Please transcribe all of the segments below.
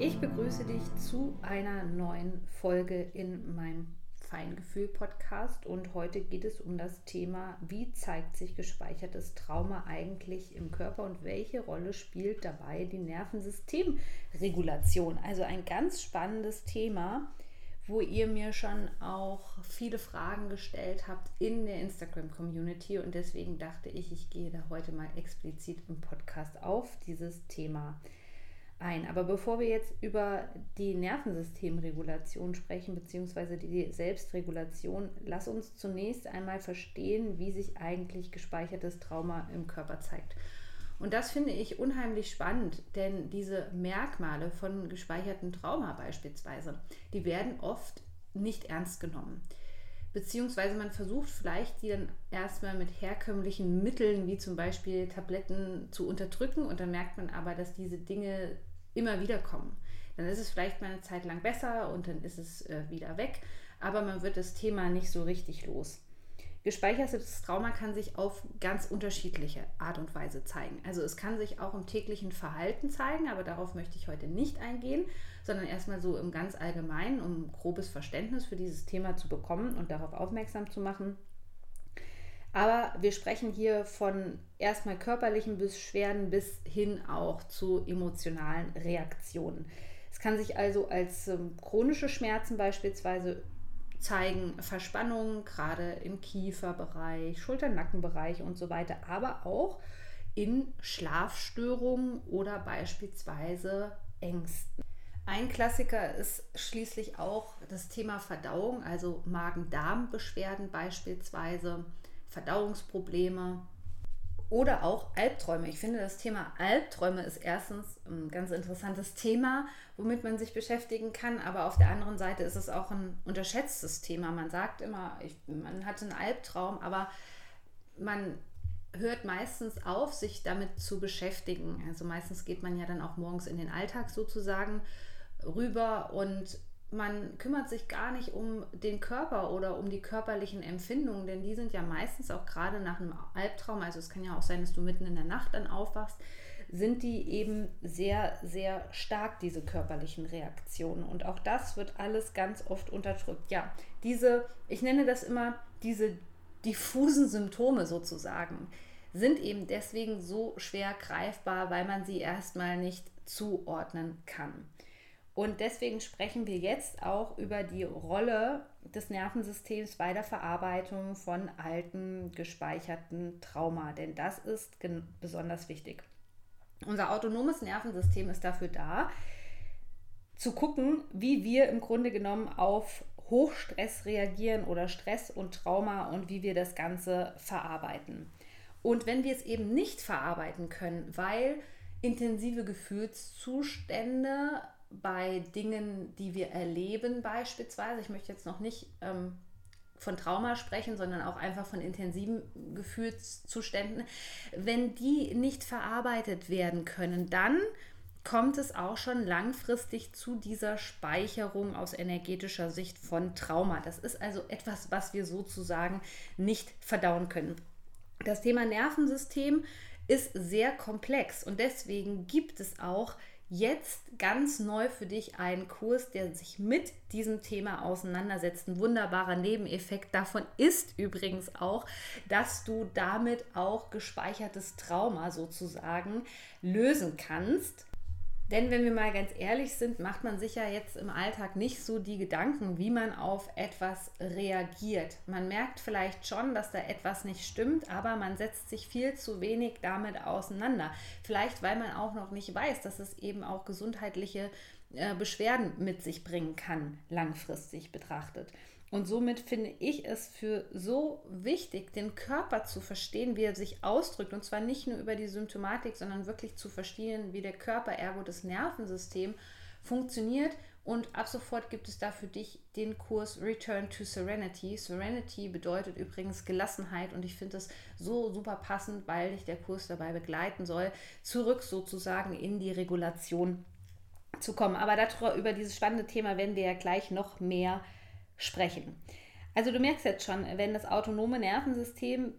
Ich begrüße dich zu einer neuen Folge in meinem Feingefühl-Podcast und heute geht es um das Thema, wie zeigt sich gespeichertes Trauma eigentlich im Körper und welche Rolle spielt dabei die Nervensystemregulation. Also ein ganz spannendes Thema, wo ihr mir schon auch viele Fragen gestellt habt in der Instagram-Community und deswegen dachte ich, ich gehe da heute mal explizit im Podcast auf dieses Thema ein. Aber bevor wir jetzt über die Nervensystemregulation sprechen, beziehungsweise die Selbstregulation, lass uns zunächst einmal verstehen, wie sich eigentlich gespeichertes Trauma im Körper zeigt. Und das finde ich unheimlich spannend, denn diese Merkmale von gespeichertem Trauma beispielsweise, die werden oft nicht ernst genommen. Beziehungsweise man versucht vielleicht, die dann erstmal mit herkömmlichen Mitteln, wie zum Beispiel Tabletten, zu unterdrücken. Und dann merkt man aber, dass diese Dinge immer wieder kommen. Dann ist es vielleicht mal eine Zeit lang besser und dann ist es äh, wieder weg, aber man wird das Thema nicht so richtig los. Gespeichertes Trauma kann sich auf ganz unterschiedliche Art und Weise zeigen. Also es kann sich auch im täglichen Verhalten zeigen, aber darauf möchte ich heute nicht eingehen, sondern erstmal so im ganz allgemeinen, um grobes Verständnis für dieses Thema zu bekommen und darauf aufmerksam zu machen. Aber wir sprechen hier von erstmal körperlichen Beschwerden bis hin auch zu emotionalen Reaktionen. Es kann sich also als ähm, chronische Schmerzen beispielsweise zeigen, Verspannungen gerade im Kieferbereich, Schulter-Nackenbereich und so weiter, aber auch in Schlafstörungen oder beispielsweise Ängsten. Ein Klassiker ist schließlich auch das Thema Verdauung, also Magen-Darm-Beschwerden beispielsweise Verdauungsprobleme oder auch Albträume. Ich finde, das Thema Albträume ist erstens ein ganz interessantes Thema, womit man sich beschäftigen kann, aber auf der anderen Seite ist es auch ein unterschätztes Thema. Man sagt immer, ich, man hat einen Albtraum, aber man hört meistens auf, sich damit zu beschäftigen. Also meistens geht man ja dann auch morgens in den Alltag sozusagen rüber und man kümmert sich gar nicht um den Körper oder um die körperlichen Empfindungen, denn die sind ja meistens auch gerade nach einem Albtraum, also es kann ja auch sein, dass du mitten in der Nacht dann aufwachst, sind die eben sehr, sehr stark, diese körperlichen Reaktionen. Und auch das wird alles ganz oft unterdrückt. Ja, diese, ich nenne das immer diese diffusen Symptome sozusagen, sind eben deswegen so schwer greifbar, weil man sie erstmal nicht zuordnen kann. Und deswegen sprechen wir jetzt auch über die Rolle des Nervensystems bei der Verarbeitung von alten, gespeicherten Trauma, denn das ist besonders wichtig. Unser autonomes Nervensystem ist dafür da, zu gucken, wie wir im Grunde genommen auf Hochstress reagieren oder Stress und Trauma und wie wir das Ganze verarbeiten. Und wenn wir es eben nicht verarbeiten können, weil intensive Gefühlszustände bei Dingen, die wir erleben beispielsweise, ich möchte jetzt noch nicht ähm, von Trauma sprechen, sondern auch einfach von intensiven Gefühlszuständen, wenn die nicht verarbeitet werden können, dann kommt es auch schon langfristig zu dieser Speicherung aus energetischer Sicht von Trauma. Das ist also etwas, was wir sozusagen nicht verdauen können. Das Thema Nervensystem ist sehr komplex und deswegen gibt es auch jetzt ganz neu für dich einen Kurs, der sich mit diesem Thema auseinandersetzt. Ein wunderbarer Nebeneffekt davon ist übrigens auch, dass du damit auch gespeichertes Trauma sozusagen lösen kannst. Denn wenn wir mal ganz ehrlich sind, macht man sich ja jetzt im Alltag nicht so die Gedanken, wie man auf etwas reagiert. Man merkt vielleicht schon, dass da etwas nicht stimmt, aber man setzt sich viel zu wenig damit auseinander. Vielleicht weil man auch noch nicht weiß, dass es eben auch gesundheitliche äh, Beschwerden mit sich bringen kann, langfristig betrachtet. Und somit finde ich es für so wichtig, den Körper zu verstehen, wie er sich ausdrückt. Und zwar nicht nur über die Symptomatik, sondern wirklich zu verstehen, wie der Körper, ergo das Nervensystem, funktioniert. Und ab sofort gibt es da für dich den Kurs Return to Serenity. Serenity bedeutet übrigens Gelassenheit und ich finde das so super passend, weil dich der Kurs dabei begleiten soll, zurück sozusagen in die Regulation zu kommen. Aber darüber, über dieses spannende Thema werden wir ja gleich noch mehr sprechen. Also du merkst jetzt schon, wenn das autonome Nervensystem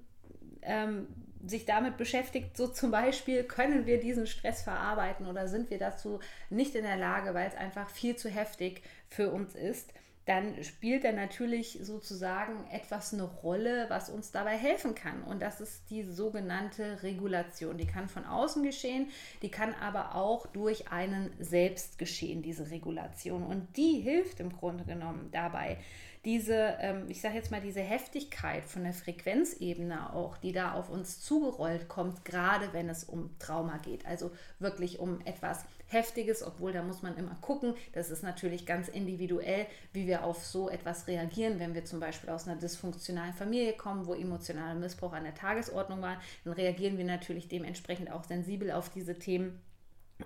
ähm, sich damit beschäftigt, so zum Beispiel, können wir diesen Stress verarbeiten oder sind wir dazu nicht in der Lage, weil es einfach viel zu heftig für uns ist, dann spielt er natürlich sozusagen etwas eine Rolle, was uns dabei helfen kann. Und das ist die sogenannte Regulation. Die kann von außen geschehen, die kann aber auch durch einen selbst geschehen, diese Regulation. Und die hilft im Grunde genommen dabei, diese, ähm, ich sage jetzt mal, diese Heftigkeit von der Frequenzebene auch, die da auf uns zugerollt kommt, gerade wenn es um Trauma geht. Also wirklich um etwas Heftiges, obwohl da muss man immer gucken. Das ist natürlich ganz individuell, wie wir auf so etwas reagieren. Wenn wir zum Beispiel aus einer dysfunktionalen Familie kommen, wo emotionaler Missbrauch an der Tagesordnung war, dann reagieren wir natürlich dementsprechend auch sensibel auf diese Themen.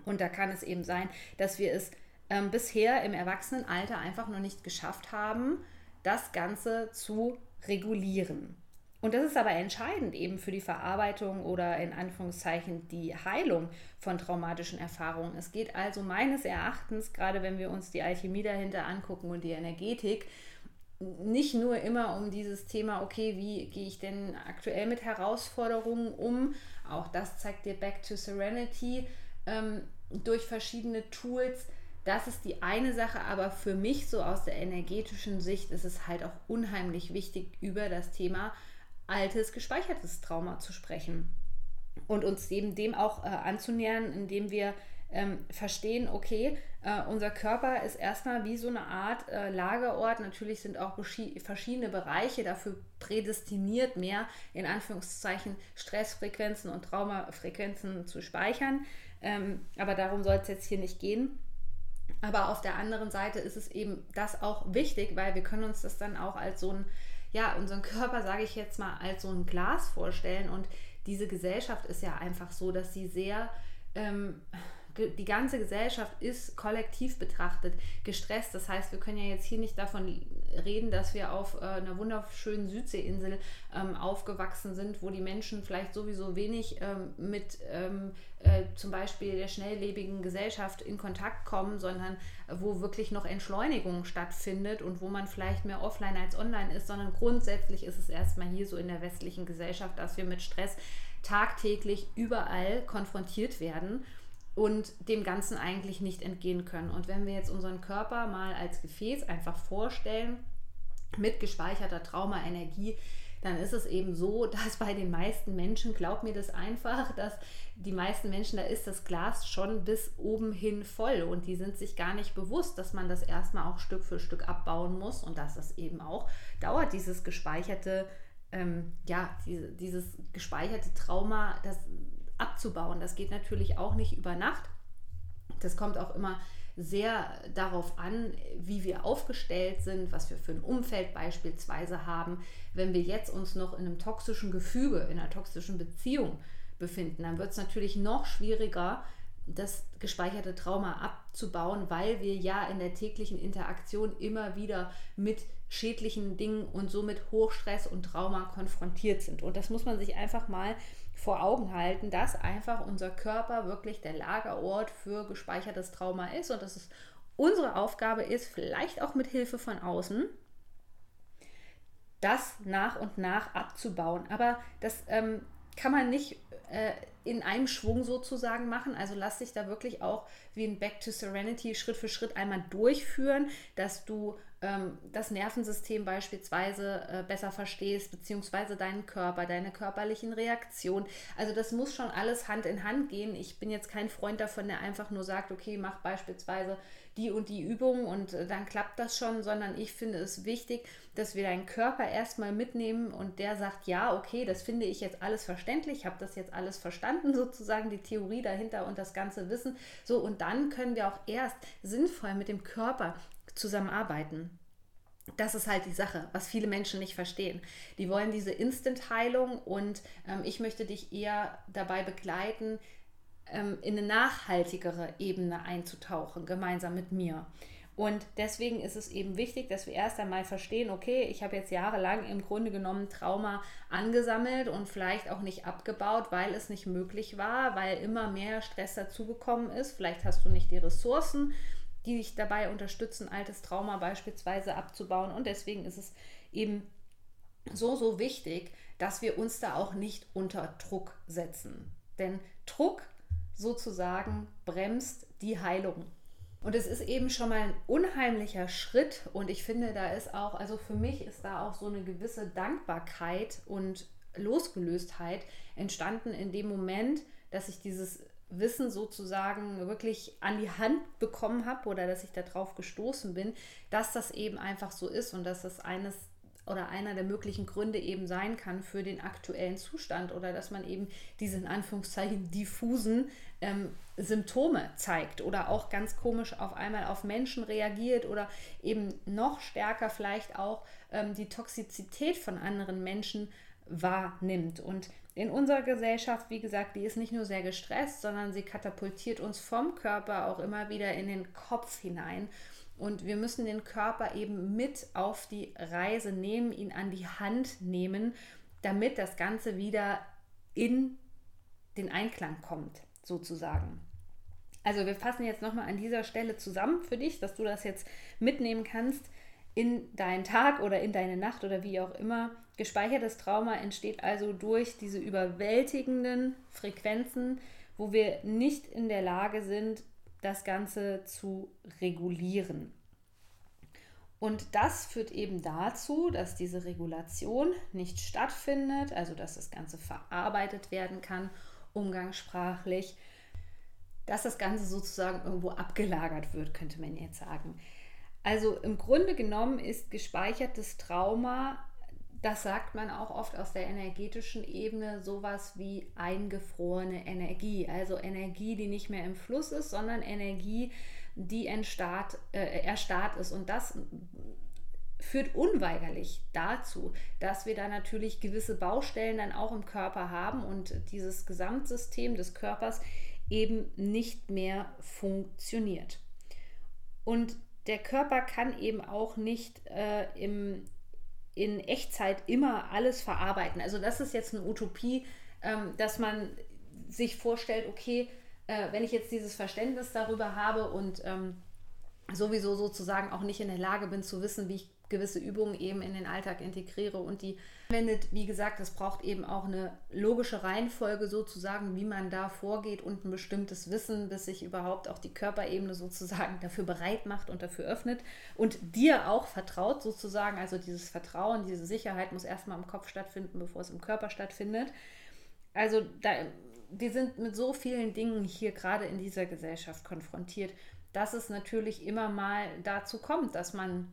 Und da kann es eben sein, dass wir es ähm, bisher im Erwachsenenalter einfach noch nicht geschafft haben, das Ganze zu regulieren. Und das ist aber entscheidend eben für die Verarbeitung oder in Anführungszeichen die Heilung von traumatischen Erfahrungen. Es geht also meines Erachtens, gerade wenn wir uns die Alchemie dahinter angucken und die Energetik, nicht nur immer um dieses Thema, okay, wie gehe ich denn aktuell mit Herausforderungen um? Auch das zeigt dir Back to Serenity ähm, durch verschiedene Tools das ist die eine Sache, aber für mich so aus der energetischen Sicht ist es halt auch unheimlich wichtig, über das Thema altes, gespeichertes Trauma zu sprechen und uns eben dem auch äh, anzunähern, indem wir ähm, verstehen, okay, äh, unser Körper ist erstmal wie so eine Art äh, Lagerort. Natürlich sind auch verschiedene Bereiche dafür prädestiniert, mehr in Anführungszeichen Stressfrequenzen und Traumafrequenzen zu speichern. Ähm, aber darum soll es jetzt hier nicht gehen. Aber auf der anderen Seite ist es eben das auch wichtig, weil wir können uns das dann auch als so ein, ja, unseren Körper, sage ich jetzt mal, als so ein Glas vorstellen. Und diese Gesellschaft ist ja einfach so, dass sie sehr ähm, die ganze Gesellschaft ist kollektiv betrachtet gestresst. Das heißt, wir können ja jetzt hier nicht davon reden, dass wir auf äh, einer wunderschönen Südseeinsel ähm, aufgewachsen sind, wo die Menschen vielleicht sowieso wenig ähm, mit ähm, äh, zum Beispiel der schnelllebigen Gesellschaft in Kontakt kommen, sondern wo wirklich noch Entschleunigung stattfindet und wo man vielleicht mehr offline als online ist, sondern grundsätzlich ist es erstmal hier so in der westlichen Gesellschaft, dass wir mit Stress tagtäglich überall konfrontiert werden und dem Ganzen eigentlich nicht entgehen können. Und wenn wir jetzt unseren Körper mal als Gefäß einfach vorstellen, mit gespeicherter Traumaenergie, dann ist es eben so, dass bei den meisten Menschen, glaub mir das einfach, dass die meisten Menschen, da ist das Glas schon bis oben hin voll und die sind sich gar nicht bewusst, dass man das erstmal auch Stück für Stück abbauen muss und dass das eben auch dauert, dieses gespeicherte, ähm, ja, diese, dieses gespeicherte Trauma, das abzubauen. Das geht natürlich auch nicht über Nacht. Das kommt auch immer sehr darauf an, wie wir aufgestellt sind, was wir für ein Umfeld beispielsweise haben. Wenn wir jetzt uns noch in einem toxischen Gefüge, in einer toxischen Beziehung befinden, dann wird es natürlich noch schwieriger, das gespeicherte Trauma abzubauen, weil wir ja in der täglichen Interaktion immer wieder mit schädlichen Dingen und somit Hochstress und Trauma konfrontiert sind. Und das muss man sich einfach mal vor Augen halten, dass einfach unser Körper wirklich der Lagerort für gespeichertes Trauma ist und dass es unsere Aufgabe ist, vielleicht auch mit Hilfe von außen, das nach und nach abzubauen. Aber das ähm, kann man nicht äh, in einem Schwung sozusagen machen. Also lass dich da wirklich auch wie ein Back to Serenity Schritt für Schritt einmal durchführen, dass du ähm, das Nervensystem beispielsweise äh, besser verstehst, beziehungsweise deinen Körper, deine körperlichen Reaktionen. Also das muss schon alles Hand in Hand gehen. Ich bin jetzt kein Freund davon, der einfach nur sagt, okay, mach beispielsweise die und die Übung und äh, dann klappt das schon, sondern ich finde es wichtig, dass wir deinen Körper erstmal mitnehmen und der sagt, ja, okay, das finde ich jetzt alles verständlich, ich habe das jetzt alles verstanden, sozusagen die Theorie dahinter und das ganze Wissen. So, und dann können wir auch erst sinnvoll mit dem Körper zusammenarbeiten. Das ist halt die Sache, was viele Menschen nicht verstehen. Die wollen diese Instant-Heilung und ähm, ich möchte dich eher dabei begleiten, ähm, in eine nachhaltigere Ebene einzutauchen, gemeinsam mit mir. Und deswegen ist es eben wichtig, dass wir erst einmal verstehen, okay, ich habe jetzt jahrelang im Grunde genommen Trauma angesammelt und vielleicht auch nicht abgebaut, weil es nicht möglich war, weil immer mehr Stress dazugekommen ist. Vielleicht hast du nicht die Ressourcen, die dich dabei unterstützen, altes Trauma beispielsweise abzubauen. Und deswegen ist es eben so, so wichtig, dass wir uns da auch nicht unter Druck setzen. Denn Druck sozusagen bremst die Heilung. Und es ist eben schon mal ein unheimlicher Schritt und ich finde, da ist auch, also für mich ist da auch so eine gewisse Dankbarkeit und Losgelöstheit entstanden in dem Moment, dass ich dieses Wissen sozusagen wirklich an die Hand bekommen habe oder dass ich darauf gestoßen bin, dass das eben einfach so ist und dass das eines oder einer der möglichen Gründe eben sein kann für den aktuellen Zustand oder dass man eben diese in Anführungszeichen diffusen ähm, Symptome zeigt oder auch ganz komisch auf einmal auf Menschen reagiert oder eben noch stärker vielleicht auch ähm, die Toxizität von anderen Menschen wahrnimmt. Und in unserer Gesellschaft, wie gesagt, die ist nicht nur sehr gestresst, sondern sie katapultiert uns vom Körper auch immer wieder in den Kopf hinein. Und wir müssen den Körper eben mit auf die Reise nehmen, ihn an die Hand nehmen, damit das Ganze wieder in den Einklang kommt, sozusagen. Also wir fassen jetzt nochmal an dieser Stelle zusammen für dich, dass du das jetzt mitnehmen kannst in deinen Tag oder in deine Nacht oder wie auch immer. Gespeichertes Trauma entsteht also durch diese überwältigenden Frequenzen, wo wir nicht in der Lage sind, das Ganze zu regulieren. Und das führt eben dazu, dass diese Regulation nicht stattfindet, also dass das Ganze verarbeitet werden kann, umgangssprachlich, dass das Ganze sozusagen irgendwo abgelagert wird, könnte man jetzt sagen. Also im Grunde genommen ist gespeichertes Trauma das sagt man auch oft aus der energetischen Ebene, sowas wie eingefrorene Energie. Also Energie, die nicht mehr im Fluss ist, sondern Energie, die entstarrt, äh, erstarrt ist. Und das führt unweigerlich dazu, dass wir da natürlich gewisse Baustellen dann auch im Körper haben und dieses Gesamtsystem des Körpers eben nicht mehr funktioniert. Und der Körper kann eben auch nicht äh, im in Echtzeit immer alles verarbeiten. Also das ist jetzt eine Utopie, ähm, dass man sich vorstellt, okay, äh, wenn ich jetzt dieses Verständnis darüber habe und ähm, sowieso sozusagen auch nicht in der Lage bin zu wissen, wie ich gewisse Übungen eben in den Alltag integriere und die wendet. Wie gesagt, es braucht eben auch eine logische Reihenfolge sozusagen, wie man da vorgeht und ein bestimmtes Wissen, bis sich überhaupt auch die Körperebene sozusagen dafür bereit macht und dafür öffnet und dir auch vertraut sozusagen. Also dieses Vertrauen, diese Sicherheit muss erstmal im Kopf stattfinden, bevor es im Körper stattfindet. Also da, wir sind mit so vielen Dingen hier gerade in dieser Gesellschaft konfrontiert, dass es natürlich immer mal dazu kommt, dass man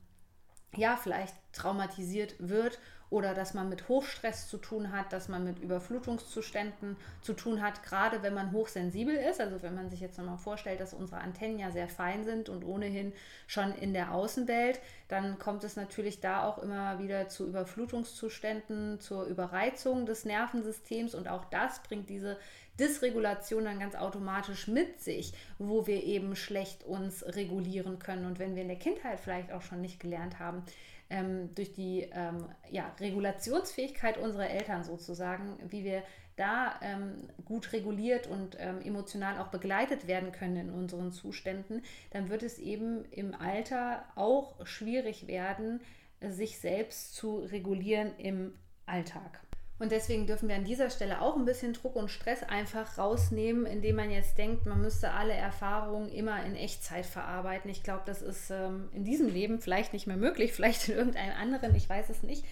ja, vielleicht traumatisiert wird oder dass man mit Hochstress zu tun hat, dass man mit Überflutungszuständen zu tun hat, gerade wenn man hochsensibel ist. Also wenn man sich jetzt nochmal vorstellt, dass unsere Antennen ja sehr fein sind und ohnehin schon in der Außenwelt, dann kommt es natürlich da auch immer wieder zu Überflutungszuständen, zur Überreizung des Nervensystems und auch das bringt diese Dysregulation dann ganz automatisch mit sich, wo wir eben schlecht uns regulieren können. Und wenn wir in der Kindheit vielleicht auch schon nicht gelernt haben, ähm, durch die ähm, ja, Regulationsfähigkeit unserer Eltern sozusagen, wie wir da ähm, gut reguliert und ähm, emotional auch begleitet werden können in unseren Zuständen, dann wird es eben im Alter auch schwierig werden, sich selbst zu regulieren im Alltag. Und deswegen dürfen wir an dieser Stelle auch ein bisschen Druck und Stress einfach rausnehmen, indem man jetzt denkt, man müsste alle Erfahrungen immer in Echtzeit verarbeiten. Ich glaube, das ist ähm, in diesem Leben vielleicht nicht mehr möglich, vielleicht in irgendeinem anderen, ich weiß es nicht.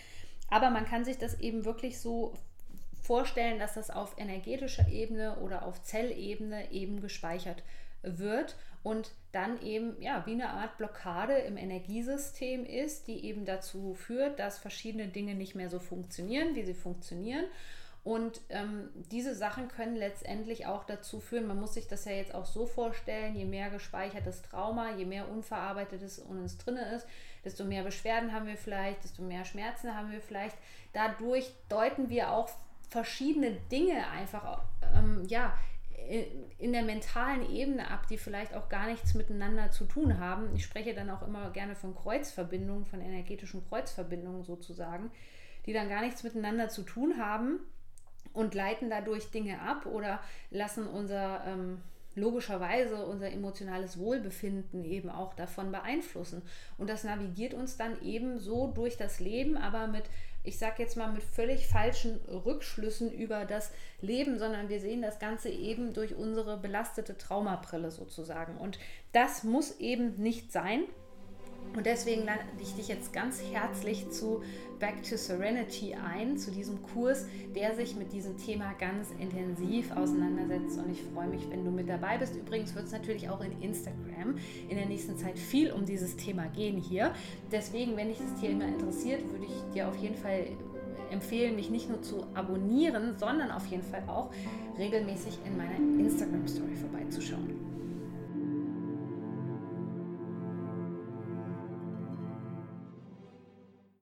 Aber man kann sich das eben wirklich so vorstellen, dass das auf energetischer Ebene oder auf Zellebene eben gespeichert wird und dann eben ja wie eine Art Blockade im Energiesystem ist, die eben dazu führt, dass verschiedene Dinge nicht mehr so funktionieren, wie sie funktionieren. Und ähm, diese Sachen können letztendlich auch dazu führen, man muss sich das ja jetzt auch so vorstellen, je mehr gespeichertes Trauma, je mehr Unverarbeitetes in uns drin ist, desto mehr Beschwerden haben wir vielleicht, desto mehr Schmerzen haben wir vielleicht. Dadurch deuten wir auch verschiedene Dinge einfach ähm, ja, in der mentalen Ebene ab, die vielleicht auch gar nichts miteinander zu tun haben. Ich spreche dann auch immer gerne von Kreuzverbindungen, von energetischen Kreuzverbindungen sozusagen, die dann gar nichts miteinander zu tun haben und leiten dadurch Dinge ab oder lassen unser ähm, logischerweise unser emotionales Wohlbefinden eben auch davon beeinflussen. Und das navigiert uns dann eben so durch das Leben, aber mit, ich sage jetzt mal, mit völlig falschen Rückschlüssen über das Leben, sondern wir sehen das Ganze eben durch unsere belastete Traumabrille sozusagen. Und das muss eben nicht sein. Und deswegen lade ich dich jetzt ganz herzlich zu Back to Serenity ein, zu diesem Kurs, der sich mit diesem Thema ganz intensiv auseinandersetzt. Und ich freue mich, wenn du mit dabei bist. Übrigens wird es natürlich auch in Instagram in der nächsten Zeit viel um dieses Thema gehen hier. Deswegen, wenn dich das Thema interessiert, würde ich dir auf jeden Fall empfehlen, mich nicht nur zu abonnieren, sondern auf jeden Fall auch regelmäßig in meiner Instagram-Story vorbeizuschauen.